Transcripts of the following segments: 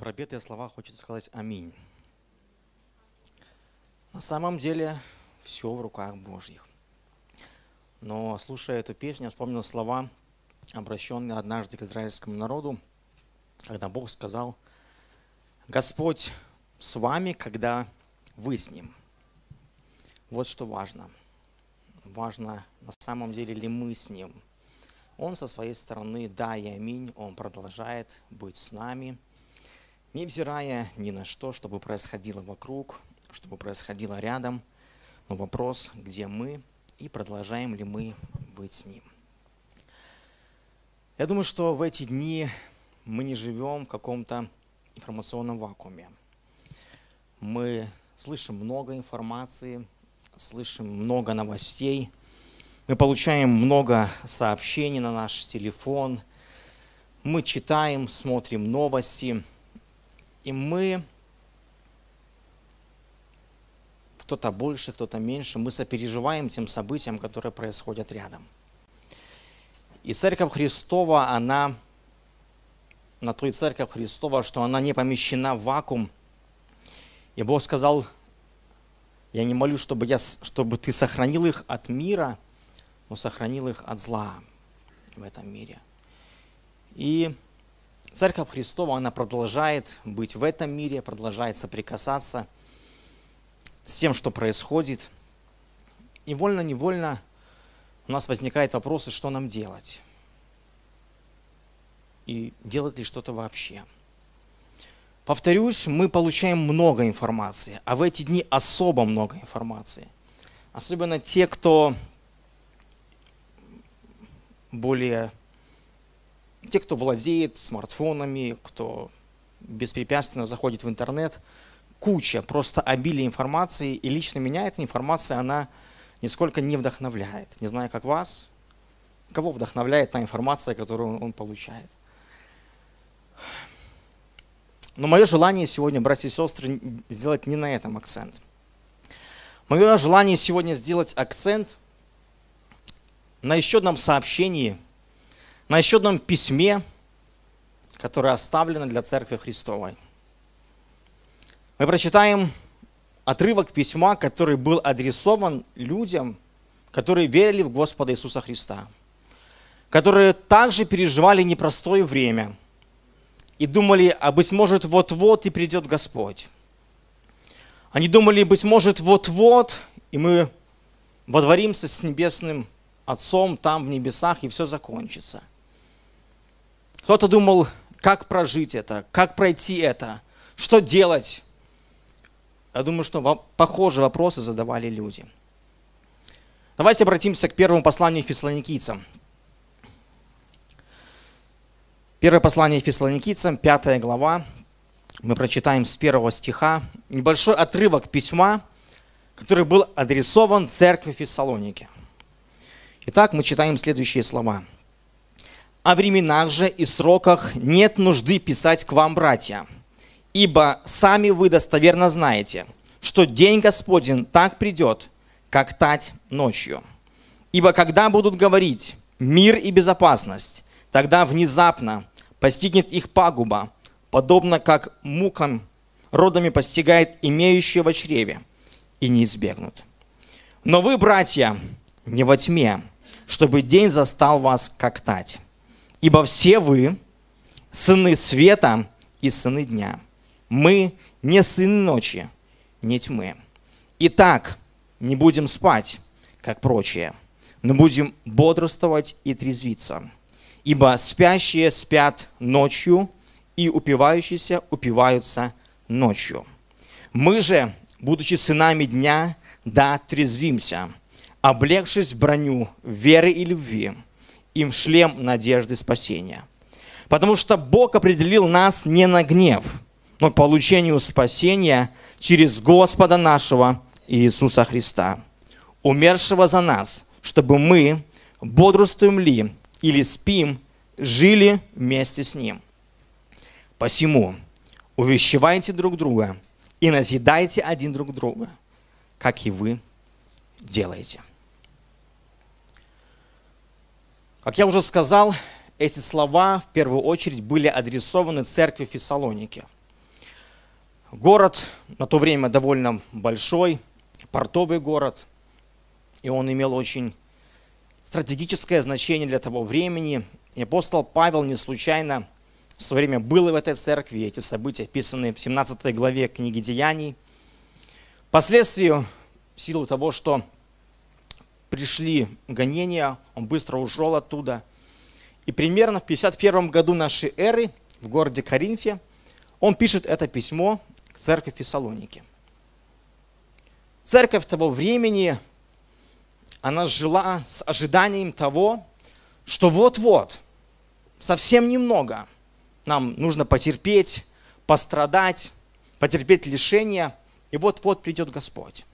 пропетые слова хочется сказать «Аминь». На самом деле все в руках Божьих. Но слушая эту песню, я вспомнил слова, обращенные однажды к израильскому народу, когда Бог сказал, «Господь с вами, когда вы с Ним». Вот что важно. Важно, на самом деле ли мы с Ним. Он со своей стороны, да и аминь, Он продолжает быть с нами – невзирая ни на что, чтобы происходило вокруг, чтобы происходило рядом, но вопрос, где мы и продолжаем ли мы быть с Ним. Я думаю, что в эти дни мы не живем в каком-то информационном вакууме. Мы слышим много информации, слышим много новостей, мы получаем много сообщений на наш телефон, мы читаем, смотрим новости – и мы, кто-то больше, кто-то меньше, мы сопереживаем тем событиям, которые происходят рядом. И Церковь Христова, она, на той Церковь Христова, что она не помещена в вакуум. И Бог сказал, я не молю, чтобы, я, чтобы ты сохранил их от мира, но сохранил их от зла в этом мире. И Церковь Христова, она продолжает быть в этом мире, продолжает соприкасаться с тем, что происходит. И вольно-невольно у нас возникает вопрос, что нам делать? И делать ли что-то вообще? Повторюсь, мы получаем много информации, а в эти дни особо много информации. Особенно те, кто более те, кто владеет смартфонами, кто беспрепятственно заходит в интернет, куча, просто обилие информации, и лично меня эта информация, она нисколько не вдохновляет. Не знаю, как вас, кого вдохновляет та информация, которую он получает. Но мое желание сегодня, братья и сестры, сделать не на этом акцент. Мое желание сегодня сделать акцент на еще одном сообщении – на еще одном письме, которое оставлено для Церкви Христовой. Мы прочитаем отрывок письма, который был адресован людям, которые верили в Господа Иисуса Христа, которые также переживали непростое время и думали, а быть может, вот-вот и придет Господь. Они думали, быть может, вот-вот, и мы водворимся с Небесным Отцом там в небесах, и все закончится. Кто-то думал, как прожить это, как пройти это, что делать. Я думаю, что похожие вопросы задавали люди. Давайте обратимся к первому посланию фессалоникийцам. Первое послание фессалоникийцам, пятая глава. Мы прочитаем с первого стиха небольшой отрывок письма, который был адресован церкви Фессалоники. Итак, мы читаем следующие слова – о временах же и сроках нет нужды писать к вам, братья, ибо сами вы достоверно знаете, что день Господень так придет, как тать ночью. Ибо когда будут говорить мир и безопасность, тогда внезапно постигнет их пагуба, подобно как мукам родами постигает имеющего в чреве, и не избегнут. Но вы, братья, не во тьме, чтобы день застал вас как тать. Ибо все вы сыны света и сыны дня. Мы не сыны ночи, не тьмы. Итак, не будем спать, как прочие, но будем бодрствовать и трезвиться. Ибо спящие спят ночью, и упивающиеся упиваются ночью. Мы же, будучи сынами дня, да трезвимся, облегшись броню веры и любви, им шлем надежды спасения. Потому что Бог определил нас не на гнев, но к получению спасения через Господа нашего Иисуса Христа, умершего за нас, чтобы мы, бодрствуем ли или спим, жили вместе с Ним. Посему увещевайте друг друга и назидайте один друг друга, как и вы делаете. Как я уже сказал, эти слова в первую очередь были адресованы церкви Фессалоники. Город на то время довольно большой, портовый город, и он имел очень стратегическое значение для того времени. И апостол Павел не случайно в свое время был в этой церкви, эти события описаны в 17 главе книги Деяний. Впоследствии, в силу того, что пришли гонения, он быстро ушел оттуда. И примерно в 51 году нашей эры в городе Коринфе он пишет это письмо к церкви Фессалоники. Церковь того времени – она жила с ожиданием того, что вот-вот, совсем немного, нам нужно потерпеть, пострадать, потерпеть лишение, и вот-вот придет Господь.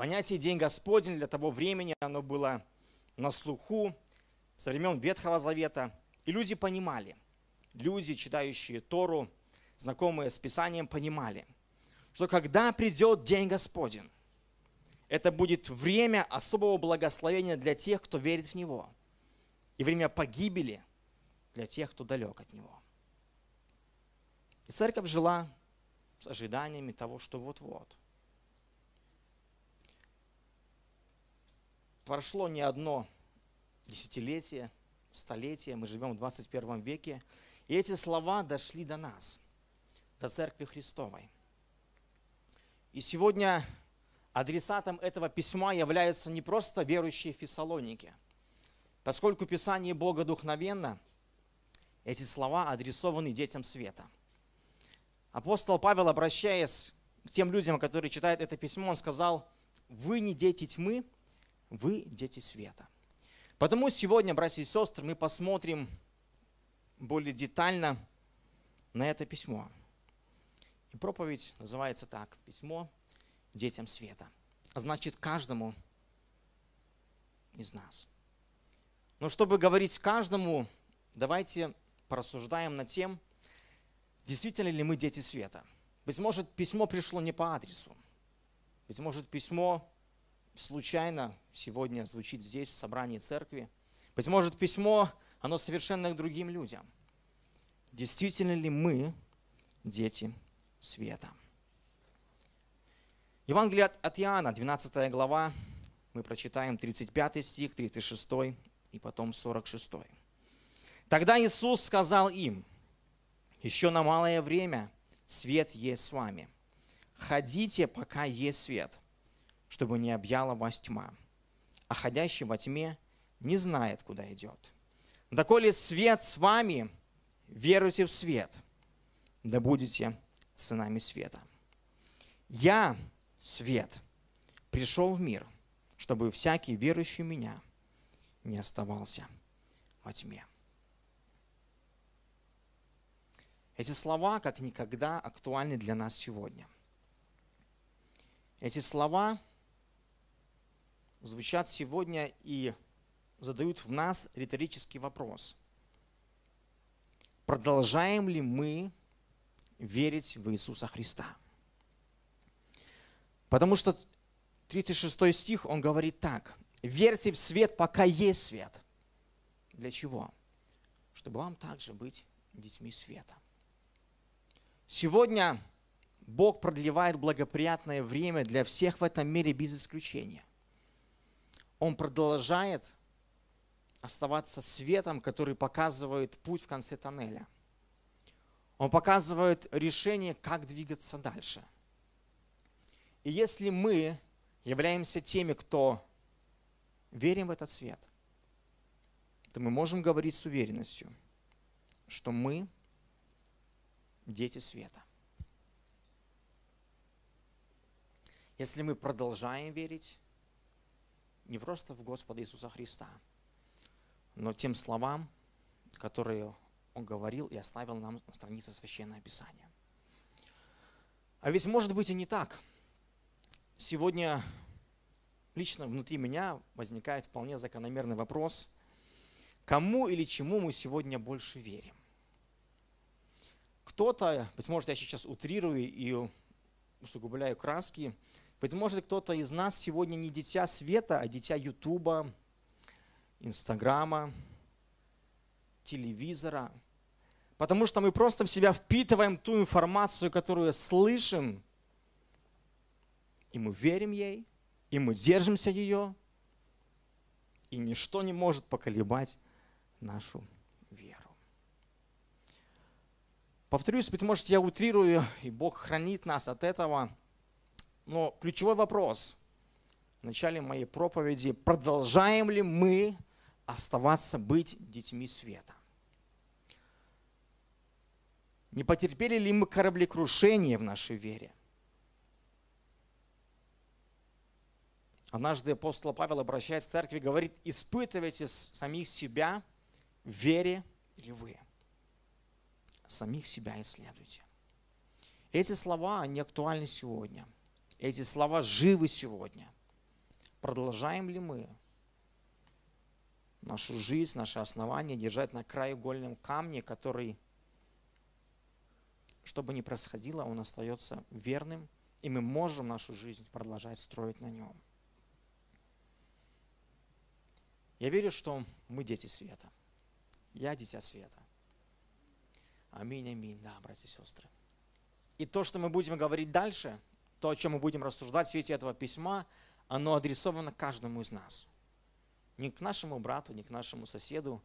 Понятие «День Господень» для того времени, оно было на слуху со времен Ветхого Завета, и люди понимали, люди, читающие Тору, знакомые с Писанием, понимали, что когда придет День Господень, это будет время особого благословения для тех, кто верит в Него. И время погибели для тех, кто далек от Него. И церковь жила с ожиданиями того, что вот-вот. Прошло не одно десятилетие, столетие, мы живем в 21 веке, и эти слова дошли до нас, до Церкви Христовой. И сегодня адресатом этого письма являются не просто верующие Фессалоники. Поскольку Писание Бога духновенно, эти слова адресованы детям света. Апостол Павел, обращаясь к тем людям, которые читают это письмо, он сказал, вы не дети тьмы, вы дети света. Потому сегодня, братья и сестры, мы посмотрим более детально на это письмо. И проповедь называется так, письмо детям света. Значит, каждому из нас. Но чтобы говорить каждому, давайте порассуждаем над тем, действительно ли мы дети света. Быть может, письмо пришло не по адресу. Быть может, письмо случайно сегодня звучит здесь, в собрании церкви. Быть может, письмо, оно совершенно к другим людям. Действительно ли мы дети света? Евангелие от Иоанна, 12 глава, мы прочитаем 35 стих, 36 и потом 46. Тогда Иисус сказал им, еще на малое время свет есть с вами. Ходите, пока есть свет, чтобы не объяла вас тьма. А ходящий во тьме не знает, куда идет. Доколе свет с вами, веруйте в свет, да будете сынами света. Я свет пришел в мир, чтобы всякий верующий меня не оставался во тьме. Эти слова как никогда актуальны для нас сегодня. Эти слова звучат сегодня и задают в нас риторический вопрос. Продолжаем ли мы верить в Иисуса Христа? Потому что 36 стих, он говорит так. Верьте в свет, пока есть свет. Для чего? Чтобы вам также быть детьми света. Сегодня Бог продлевает благоприятное время для всех в этом мире без исключения. Он продолжает оставаться светом, который показывает путь в конце тоннеля. Он показывает решение, как двигаться дальше – и если мы являемся теми, кто верим в этот свет, то мы можем говорить с уверенностью, что мы дети света. Если мы продолжаем верить не просто в Господа Иисуса Христа, но тем словам, которые Он говорил и оставил нам на странице Священного Писания. А ведь может быть и не так – Сегодня лично внутри меня возникает вполне закономерный вопрос, кому или чему мы сегодня больше верим. Кто-то, быть может, я сейчас утрирую и усугубляю краски, быть может, кто-то из нас сегодня не дитя света, а дитя Ютуба, Инстаграма, телевизора. Потому что мы просто в себя впитываем ту информацию, которую слышим, и мы верим ей, и мы держимся ее, и ничто не может поколебать нашу веру. Повторюсь, быть может, я утрирую, и Бог хранит нас от этого, но ключевой вопрос в начале моей проповеди, продолжаем ли мы оставаться быть детьми света? Не потерпели ли мы кораблекрушение в нашей вере? Однажды апостол Павел, обращаясь к церкви, говорит, испытывайте самих себя, вере ли вы. Самих себя исследуйте. Эти слова, они актуальны сегодня. Эти слова живы сегодня. Продолжаем ли мы нашу жизнь, наше основание держать на краеугольном камне, который, что бы ни происходило, он остается верным, и мы можем нашу жизнь продолжать строить на нем. Я верю, что мы дети света. Я дитя света. Аминь, аминь, да, братья и сестры. И то, что мы будем говорить дальше, то, о чем мы будем рассуждать в свете этого письма, оно адресовано каждому из нас. Не к нашему брату, не к нашему соседу.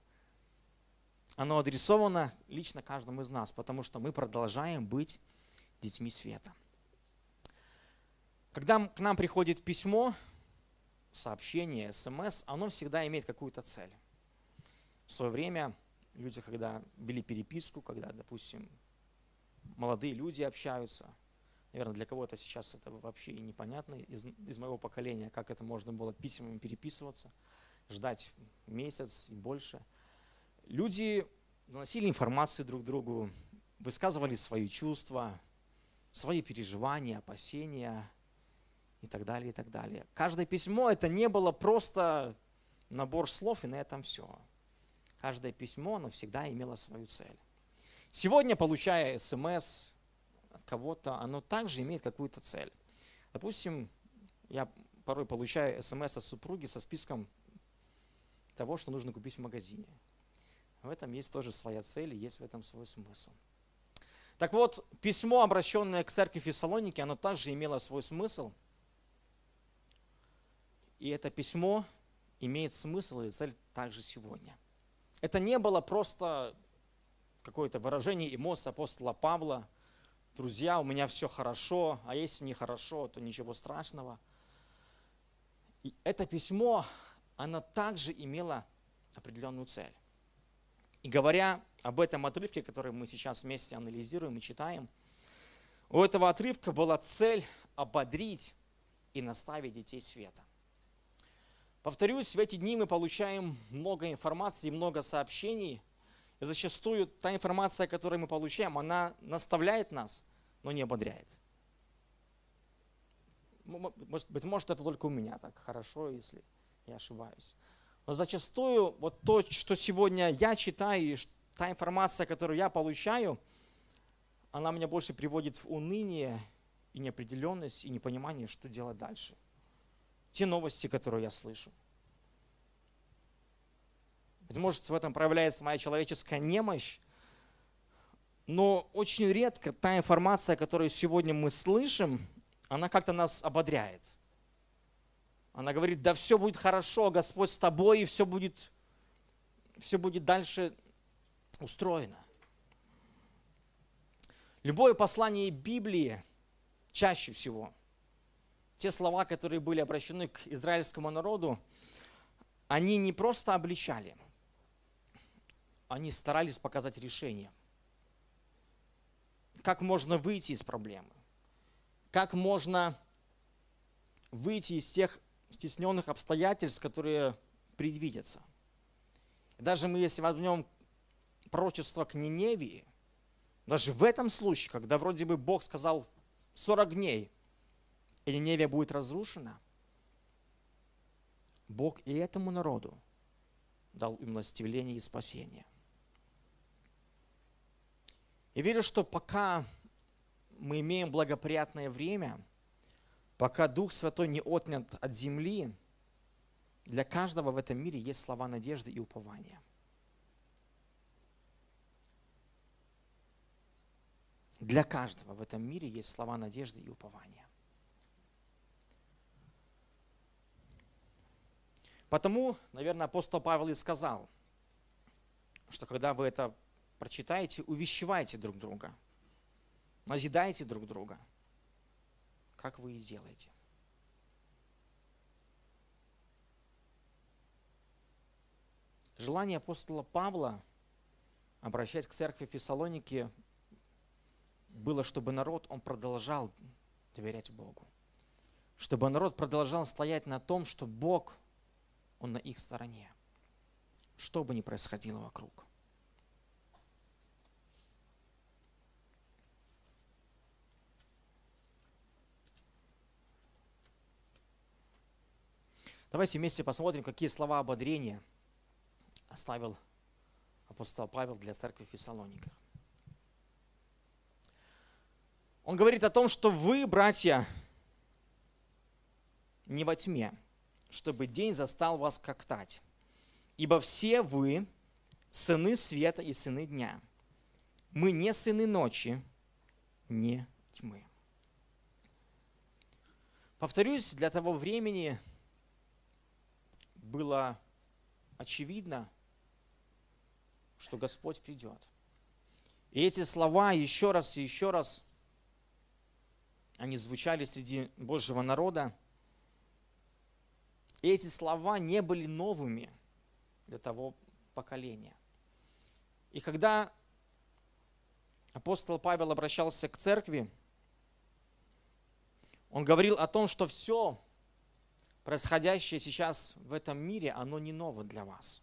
Оно адресовано лично каждому из нас, потому что мы продолжаем быть детьми света. Когда к нам приходит письмо, сообщение, смс, оно всегда имеет какую-то цель. В свое время люди, когда вели переписку, когда, допустим, молодые люди общаются, наверное, для кого-то сейчас это вообще непонятно из, из моего поколения, как это можно было письмами переписываться, ждать месяц и больше. Люди доносили информацию друг другу, высказывали свои чувства, свои переживания, опасения, и так далее, и так далее. Каждое письмо это не было просто набор слов, и на этом все. Каждое письмо, оно всегда имело свою цель. Сегодня, получая смс от кого-то, оно также имеет какую-то цель. Допустим, я порой получаю смс от супруги со списком того, что нужно купить в магазине. В этом есть тоже своя цель и есть в этом свой смысл. Так вот, письмо, обращенное к церкви Фессалоники, оно также имело свой смысл – и это письмо имеет смысл и цель также сегодня. Это не было просто какое-то выражение эмоций апостола Павла. Друзья, у меня все хорошо, а если нехорошо, то ничего страшного. И это письмо, оно также имело определенную цель. И говоря об этом отрывке, который мы сейчас вместе анализируем и читаем, у этого отрывка была цель ободрить и наставить детей света – Повторюсь, в эти дни мы получаем много информации, много сообщений. И зачастую та информация, которую мы получаем, она наставляет нас, но не ободряет. Может быть, может это только у меня так хорошо, если я ошибаюсь. Но зачастую вот то, что сегодня я читаю, и та информация, которую я получаю, она меня больше приводит в уныние и неопределенность, и непонимание, что делать дальше те новости, которые я слышу. Быть может, в этом проявляется моя человеческая немощь, но очень редко та информация, которую сегодня мы слышим, она как-то нас ободряет. Она говорит, да все будет хорошо, Господь с тобой, и все будет, все будет дальше устроено. Любое послание Библии чаще всего – те слова, которые были обращены к израильскому народу, они не просто обличали, они старались показать решение. Как можно выйти из проблемы? Как можно выйти из тех стесненных обстоятельств, которые предвидятся? Даже мы, если возьмем пророчество к Ниневии, даже в этом случае, когда вроде бы Бог сказал 40 дней, и Ниневия будет разрушена, Бог и этому народу дал им милостивление и спасение. И верю, что пока мы имеем благоприятное время, пока Дух Святой не отнят от земли, для каждого в этом мире есть слова надежды и упования. Для каждого в этом мире есть слова надежды и упования. Потому, наверное, апостол Павел и сказал, что когда вы это прочитаете, увещевайте друг друга, назидайте друг друга, как вы и делаете. Желание апостола Павла обращать к церкви Фессалоники было, чтобы народ, он продолжал доверять Богу. Чтобы народ продолжал стоять на том, что Бог, Он на их стороне. Что бы ни происходило вокруг. Давайте вместе посмотрим, какие слова ободрения оставил апостол Павел для церкви в Фессалониках. Он говорит о том, что вы, братья, не во тьме, чтобы день застал вас как тать. Ибо все вы сыны света и сыны дня. Мы не сыны ночи, не тьмы. Повторюсь, для того времени было очевидно, что Господь придет. И эти слова еще раз и еще раз, они звучали среди Божьего народа. И эти слова не были новыми для того поколения. И когда апостол Павел обращался к церкви, он говорил о том, что все происходящее сейчас в этом мире, оно не ново для вас.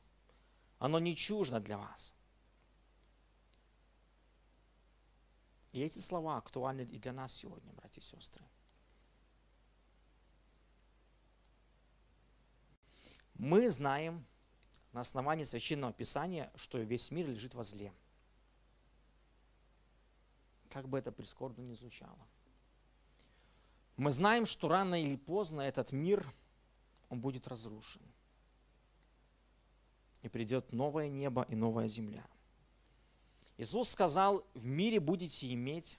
Оно не чуждо для вас. И эти слова актуальны и для нас сегодня, братья и сестры. Мы знаем на основании Священного Писания, что весь мир лежит во зле. Как бы это прискорбно ни звучало. Мы знаем, что рано или поздно этот мир, он будет разрушен. И придет новое небо и новая земля – Иисус сказал, в мире будете иметь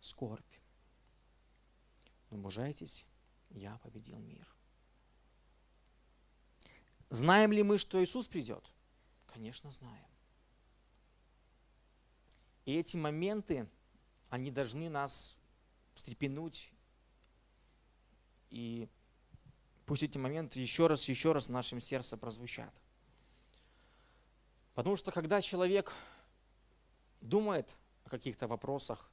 скорбь. Но мужайтесь, я победил мир. Знаем ли мы, что Иисус придет? Конечно, знаем. И эти моменты, они должны нас встрепенуть. И пусть эти моменты еще раз, еще раз в нашем сердце прозвучат. Потому что когда человек думает о каких-то вопросах,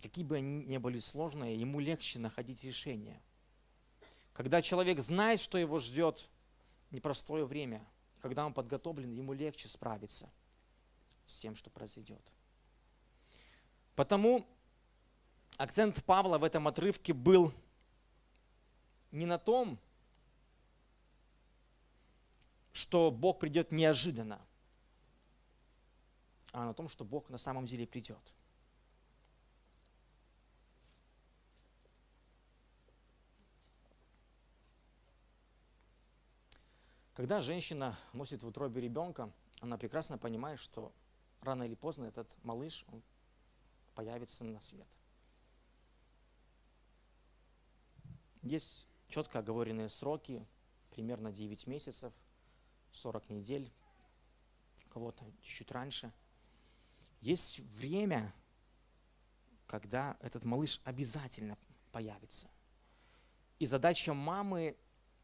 какие бы они ни были сложные, ему легче находить решение. Когда человек знает, что его ждет непростое время, когда он подготовлен, ему легче справиться с тем, что произойдет. Потому акцент Павла в этом отрывке был не на том, что Бог придет неожиданно, а на том, что Бог на самом деле придет. Когда женщина носит в утробе ребенка, она прекрасно понимает, что рано или поздно этот малыш он появится на свет. Есть четко оговоренные сроки, примерно 9 месяцев – 40 недель, кого-то чуть-чуть раньше. Есть время, когда этот малыш обязательно появится. И задача мамы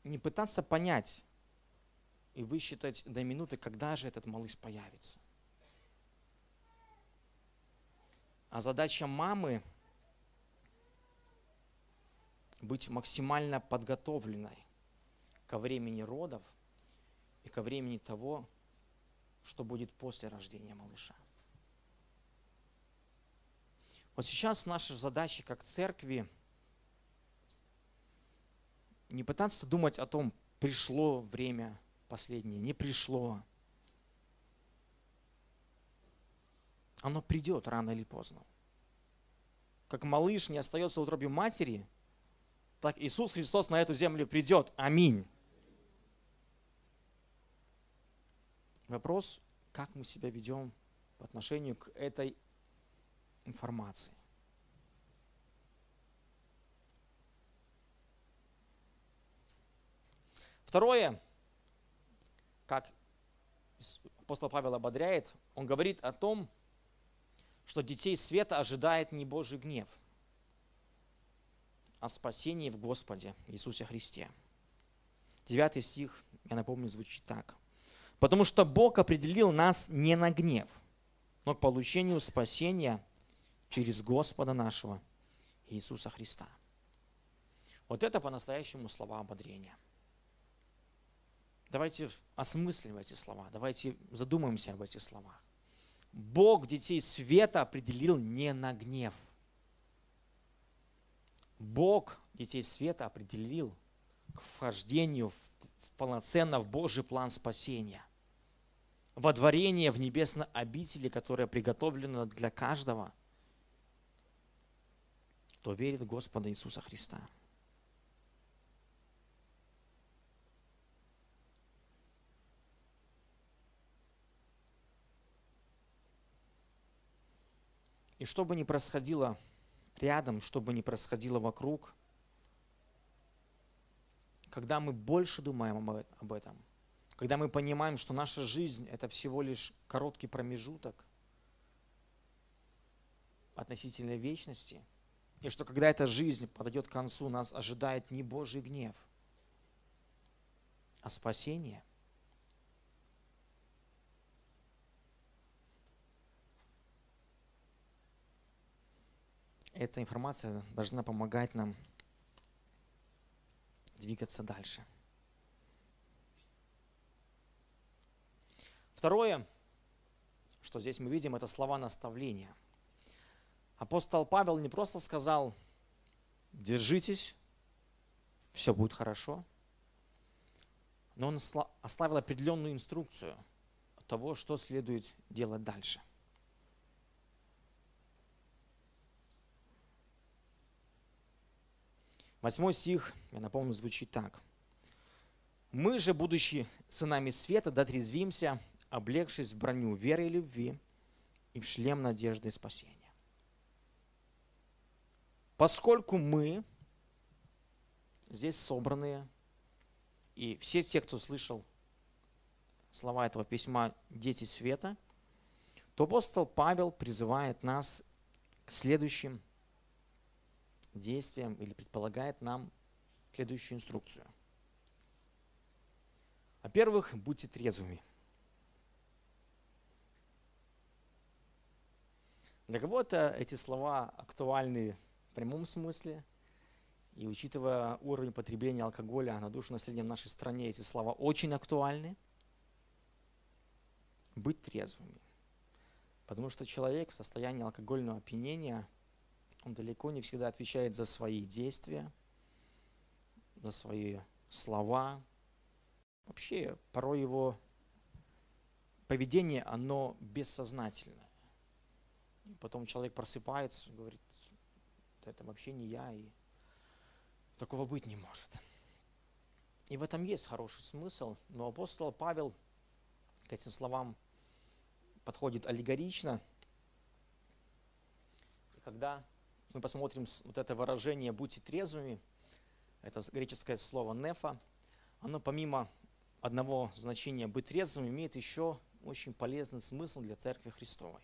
не пытаться понять и высчитать до минуты, когда же этот малыш появится. А задача мамы быть максимально подготовленной ко времени родов – и ко времени того, что будет после рождения малыша. Вот сейчас наша задача как церкви не пытаться думать о том, пришло время последнее, не пришло. Оно придет рано или поздно. Как малыш не остается в утробе матери, так Иисус Христос на эту землю придет. Аминь. Вопрос, как мы себя ведем по отношению к этой информации. Второе, как апостол Павел ободряет, он говорит о том, что детей света ожидает не Божий гнев, а спасение в Господе Иисусе Христе. Девятый стих, я напомню, звучит так. «Потому что Бог определил нас не на гнев, но к получению спасения через Господа нашего Иисуса Христа». Вот это по-настоящему слова ободрения – Давайте осмыслим эти слова, давайте задумаемся об этих словах. Бог детей света определил не на гнев. Бог детей света определил к вхождению в полноценно в Божий план спасения. Водворение в небесной обители, которое приготовлено для каждого, кто верит в Господа Иисуса Христа. И что бы ни происходило рядом, что бы ни происходило вокруг, когда мы больше думаем об этом, когда мы понимаем, что наша жизнь – это всего лишь короткий промежуток относительно вечности, и что когда эта жизнь подойдет к концу, нас ожидает не Божий гнев, а спасение – эта информация должна помогать нам двигаться дальше. Второе, что здесь мы видим, это слова наставления. Апостол Павел не просто сказал, держитесь, все будет хорошо, но он оставил определенную инструкцию того, что следует делать дальше. Восьмой стих, я напомню, звучит так. «Мы же, будучи сынами света, дотрезвимся, облегшись в броню веры и любви и в шлем надежды и спасения». Поскольку мы здесь собранные, и все те, кто слышал слова этого письма «Дети света», то апостол Павел призывает нас к следующим действием или предполагает нам следующую инструкцию. Во-первых, будьте трезвыми. Для кого-то эти слова актуальны в прямом смысле, и учитывая уровень потребления алкоголя на душу населения в нашей стране, эти слова очень актуальны. Быть трезвыми. Потому что человек в состоянии алкогольного опьянения – он далеко не всегда отвечает за свои действия, за свои слова. Вообще, порой его поведение, оно бессознательное. И потом человек просыпается, говорит, это вообще не я, и такого быть не может. И в этом есть хороший смысл, но апостол Павел к этим словам подходит аллегорично. И когда мы посмотрим вот это выражение «будьте трезвыми», это греческое слово «нефа», оно помимо одного значения «быть трезвым» имеет еще очень полезный смысл для Церкви Христовой.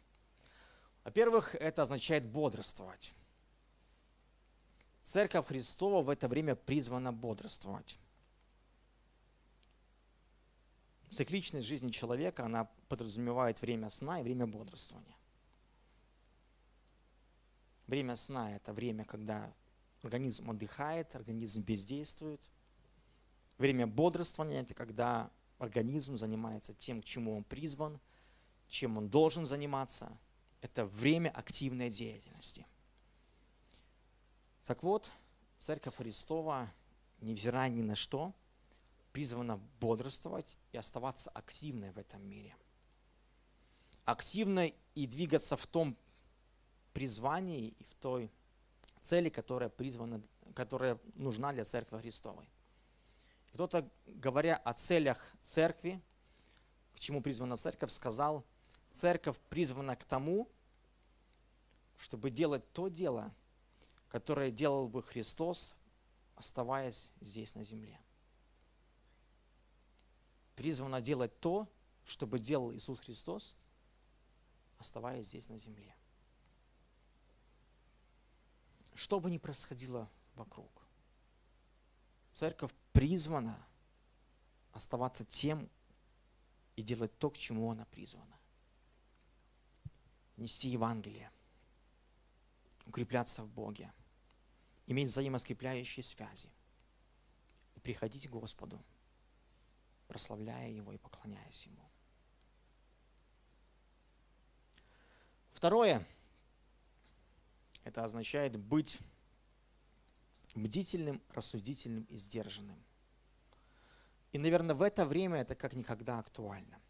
Во-первых, это означает бодрствовать. Церковь Христова в это время призвана бодрствовать. Цикличность жизни человека, она подразумевает время сна и время бодрствования. Время сна – это время, когда организм отдыхает, организм бездействует. Время бодрствования – это когда организм занимается тем, к чему он призван, чем он должен заниматься. Это время активной деятельности. Так вот, Церковь Христова, невзирая ни на что, призвана бодрствовать и оставаться активной в этом мире. Активной и двигаться в том призвании и в той цели, которая призвана, которая нужна для Церкви Христовой. Кто-то, говоря о целях Церкви, к чему призвана Церковь, сказал, Церковь призвана к тому, чтобы делать то дело, которое делал бы Христос, оставаясь здесь на земле. Призвано делать то, чтобы делал Иисус Христос, оставаясь здесь на земле. Что бы ни происходило вокруг, церковь призвана оставаться тем и делать то, к чему она призвана. Нести Евангелие, укрепляться в Боге, иметь взаимоскрепляющие связи и приходить к Господу, прославляя Его и поклоняясь Ему. Второе, это означает быть бдительным, рассудительным и сдержанным. И, наверное, в это время это как никогда актуально.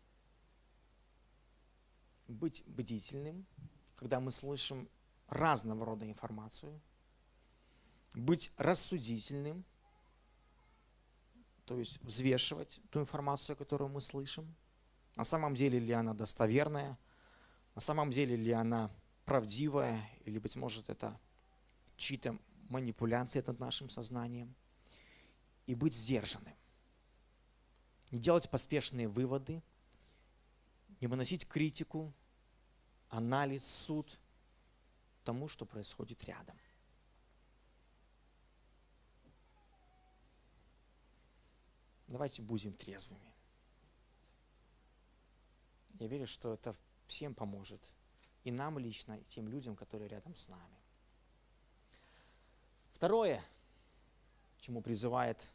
Быть бдительным, когда мы слышим разного рода информацию. Быть рассудительным, то есть взвешивать ту информацию, которую мы слышим. На самом деле ли она достоверная, на самом деле ли она правдивая, или, быть может, это чьи-то манипуляции над нашим сознанием. И быть сдержанным. Не делать поспешные выводы, не выносить критику, анализ, суд тому, что происходит рядом. Давайте будем трезвыми. Я верю, что это всем поможет. И нам лично, и тем людям, которые рядом с нами. Второе, чему призывает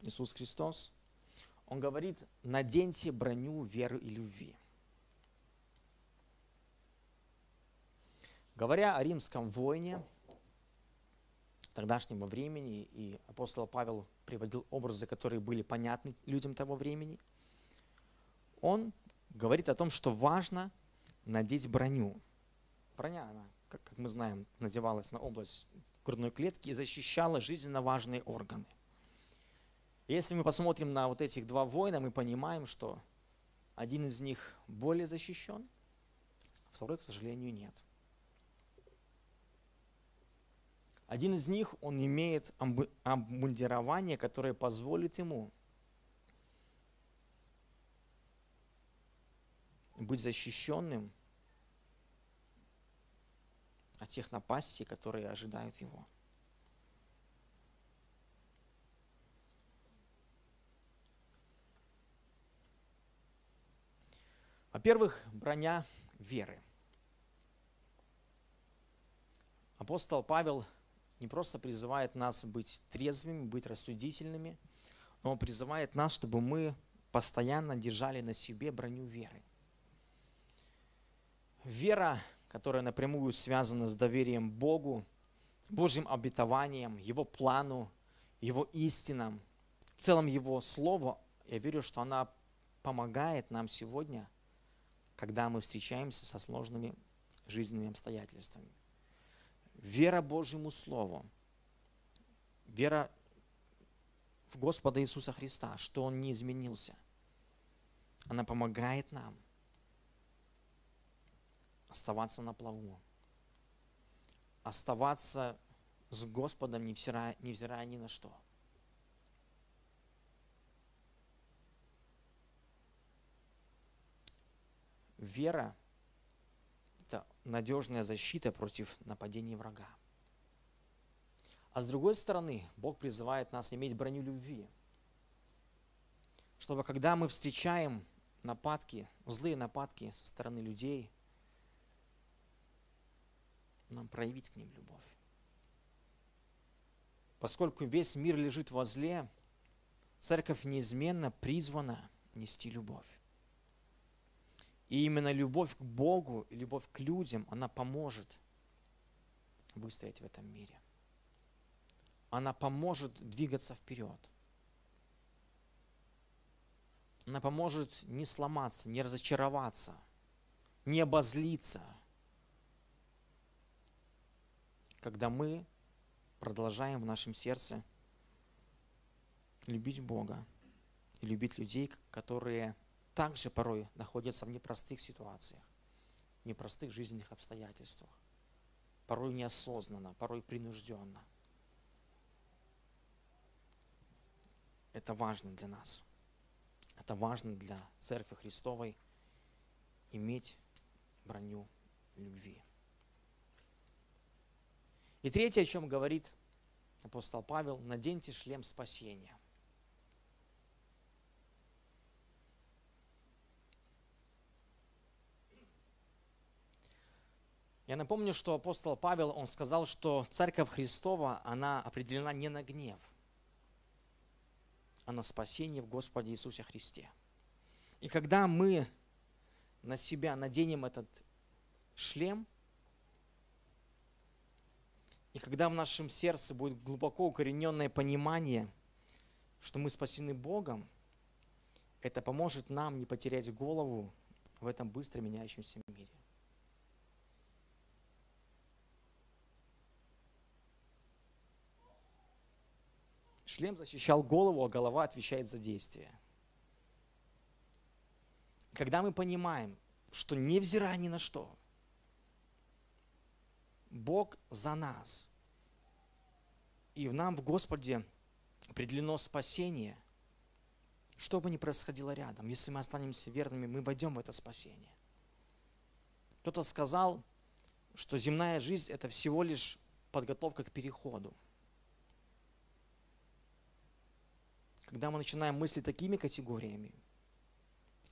Иисус Христос, Он говорит, наденьте броню веры и любви. Говоря о римском войне тогдашнего времени, и апостол Павел приводил образы, которые были понятны людям того времени, он говорит о том, что важно надеть броню. Броня, она, как, как мы знаем, надевалась на область грудной клетки и защищала жизненно важные органы. Если мы посмотрим на вот этих два воина, мы понимаем, что один из них более защищен, а второй, к сожалению, нет. Один из них, он имеет обмундирование, которое позволит ему быть защищенным от тех напастей, которые ожидают его. Во-первых, броня веры. Апостол Павел не просто призывает нас быть трезвыми, быть рассудительными, но он призывает нас, чтобы мы постоянно держали на себе броню веры. Вера, которая напрямую связана с доверием Богу, Божьим обетованием, Его плану, Его истинам, в целом Его Слову, я верю, что она помогает нам сегодня, когда мы встречаемся со сложными жизненными обстоятельствами. Вера Божьему Слову, вера в Господа Иисуса Христа, что Он не изменился, она помогает нам – оставаться на плаву, оставаться с Господом, невзирая, невзирая ни на что. Вера – это надежная защита против нападений врага. А с другой стороны, Бог призывает нас иметь броню любви, чтобы когда мы встречаем нападки, злые нападки со стороны людей – нам проявить к ним любовь. Поскольку весь мир лежит во зле, церковь неизменно призвана нести любовь. И именно любовь к Богу и любовь к людям, она поможет выстоять в этом мире. Она поможет двигаться вперед. Она поможет не сломаться, не разочароваться, не обозлиться – когда мы продолжаем в нашем сердце любить Бога и любить людей, которые также порой находятся в непростых ситуациях, непростых жизненных обстоятельствах. порой неосознанно, порой принужденно. Это важно для нас. Это важно для Церкви Христовой иметь броню любви. И третье, о чем говорит апостол Павел, наденьте шлем спасения. Я напомню, что апостол Павел, он сказал, что Церковь Христова, она определена не на гнев, а на спасение в Господе Иисусе Христе. И когда мы на себя наденем этот шлем, и когда в нашем сердце будет глубоко укорененное понимание, что мы спасены Богом, это поможет нам не потерять голову в этом быстро меняющемся мире. Шлем защищал голову, а голова отвечает за действие. Когда мы понимаем, что невзирая ни на что, Бог за нас, и в нам в Господе определено спасение, что бы ни происходило рядом, если мы останемся верными, мы войдем в это спасение. Кто-то сказал, что земная жизнь – это всего лишь подготовка к переходу – Когда мы начинаем мыслить такими категориями,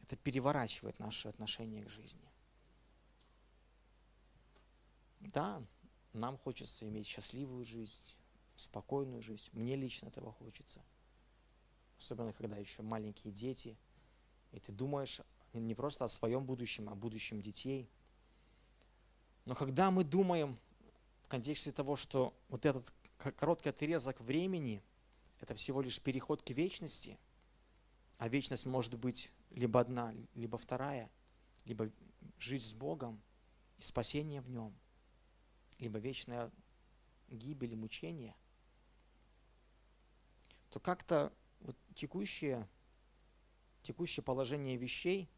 это переворачивает наше отношение к жизни. Да, нам хочется иметь счастливую жизнь, спокойную жизнь. Мне лично этого хочется. Особенно, когда еще маленькие дети, и ты думаешь не просто о своем будущем, а о будущем детей. Но когда мы думаем в контексте того, что вот этот короткий отрезок времени – это всего лишь переход к вечности, а вечность может быть либо одна, либо вторая, либо жизнь с Богом и спасение в Нем, либо вечная гибель и мучение, то как-то вот текущее, текущее положение вещей,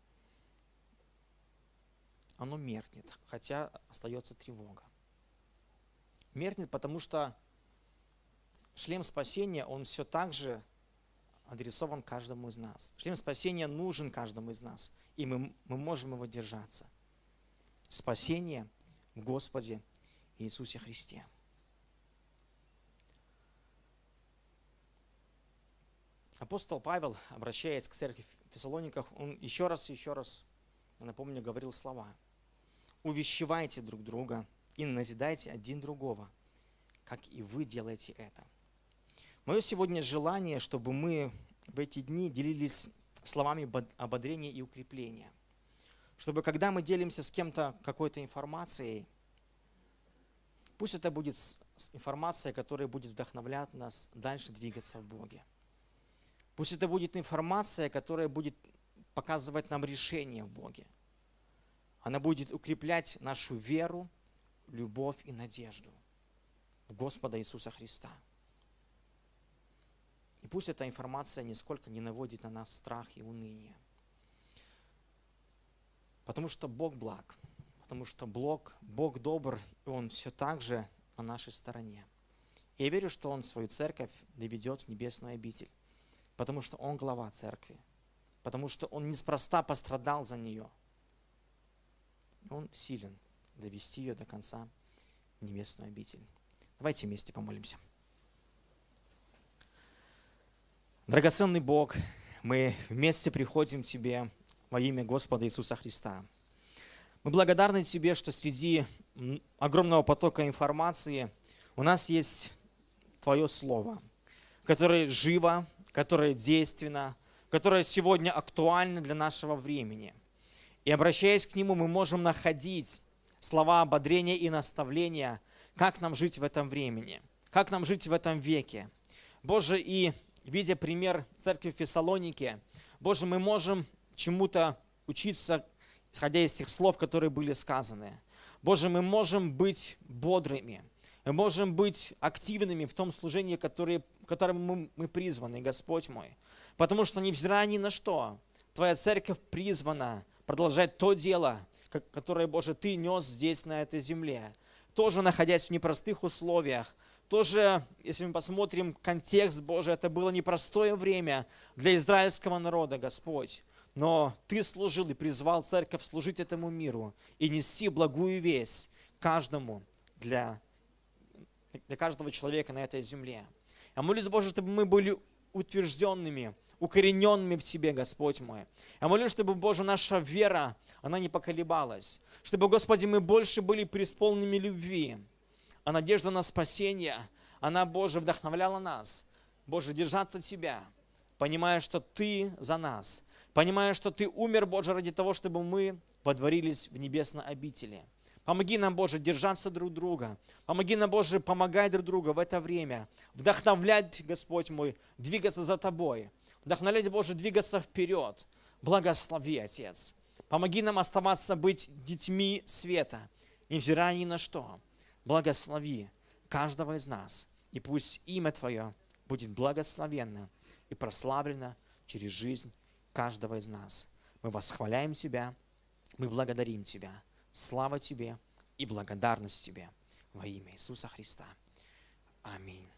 оно меркнет, хотя остается тревога. Меркнет, потому что шлем спасения, он все так же адресован каждому из нас. Шлем спасения нужен каждому из нас, и мы, мы можем его держаться. Спасение в Господе Иисусе Христе. Апостол Павел, обращаясь к церкви в Фессалониках, он еще раз еще раз, напомню, говорил слова. «Увещевайте друг друга и назидайте один другого, как и вы делаете это». Мое сегодня желание, чтобы мы в эти дни делились словами ободрения и укрепления. Чтобы когда мы делимся с кем-то какой-то информацией, пусть это будет информация, которая будет вдохновлять нас дальше двигаться в Боге. Пусть это будет информация, которая будет показывать нам решение в Боге. Она будет укреплять нашу веру, любовь и надежду в Господа Иисуса Христа. И пусть эта информация нисколько не наводит на нас страх и уныние. Потому что Бог благ, потому что Бог, Бог добр, и Он все так же на нашей стороне. Я верю, что Он свою церковь доведет в небесную обитель, потому что Он глава церкви, потому что Он неспроста пострадал за нее. Он силен довести ее до конца в небесную обитель. Давайте вместе помолимся. Драгоценный Бог, мы вместе приходим к Тебе во имя Господа Иисуса Христа. Мы благодарны Тебе, что среди огромного потока информации у нас есть Твое Слово, которое живо, которое действенно, которое сегодня актуально для нашего времени. И обращаясь к Нему, мы можем находить слова ободрения и наставления, как нам жить в этом времени, как нам жить в этом веке. Боже, и видя пример церкви в Фессалонике, Боже, мы можем чему-то учиться, исходя из тех слов, которые были сказаны. Боже, мы можем быть бодрыми, мы можем быть активными в том служении, которое, которым мы, мы призваны, Господь мой. Потому что, невзирая ни на что, Твоя церковь призвана продолжать то дело, которое, Боже, Ты нес здесь, на этой земле. тоже находясь в непростых условиях, тоже, если мы посмотрим контекст Божий, это было непростое время для израильского народа, Господь. Но Ты служил и призвал церковь служить этому миру и нести благую весть каждому для, для каждого человека на этой земле. Я молюсь, Боже, чтобы мы были утвержденными, укорененными в Тебе, Господь мой. Я молюсь, чтобы, Боже, наша вера, она не поколебалась. Чтобы, Господи, мы больше были преисполненными любви. А надежда на спасение, она, Боже, вдохновляла нас. Боже, держаться Тебя, понимая, что Ты за нас. Понимая, что Ты умер, Боже, ради того, чтобы мы водворились в небесной обители. Помоги нам, Боже, держаться друг друга. Помоги нам, Боже, помогать друг другу в это время. Вдохновлять, Господь мой, двигаться за Тобой. Вдохновлять, Боже, двигаться вперед. Благослови, Отец. Помоги нам оставаться быть детьми света, невзирая ни на что. Благослови каждого из нас. И пусть имя Твое будет благословенно и прославлено через жизнь каждого из нас. Мы восхваляем Тебя, мы благодарим Тебя. Слава Тебе и благодарность Тебе во имя Иисуса Христа. Аминь.